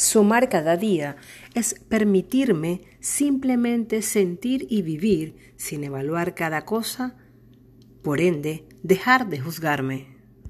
Sumar cada día es permitirme simplemente sentir y vivir sin evaluar cada cosa, por ende, dejar de juzgarme.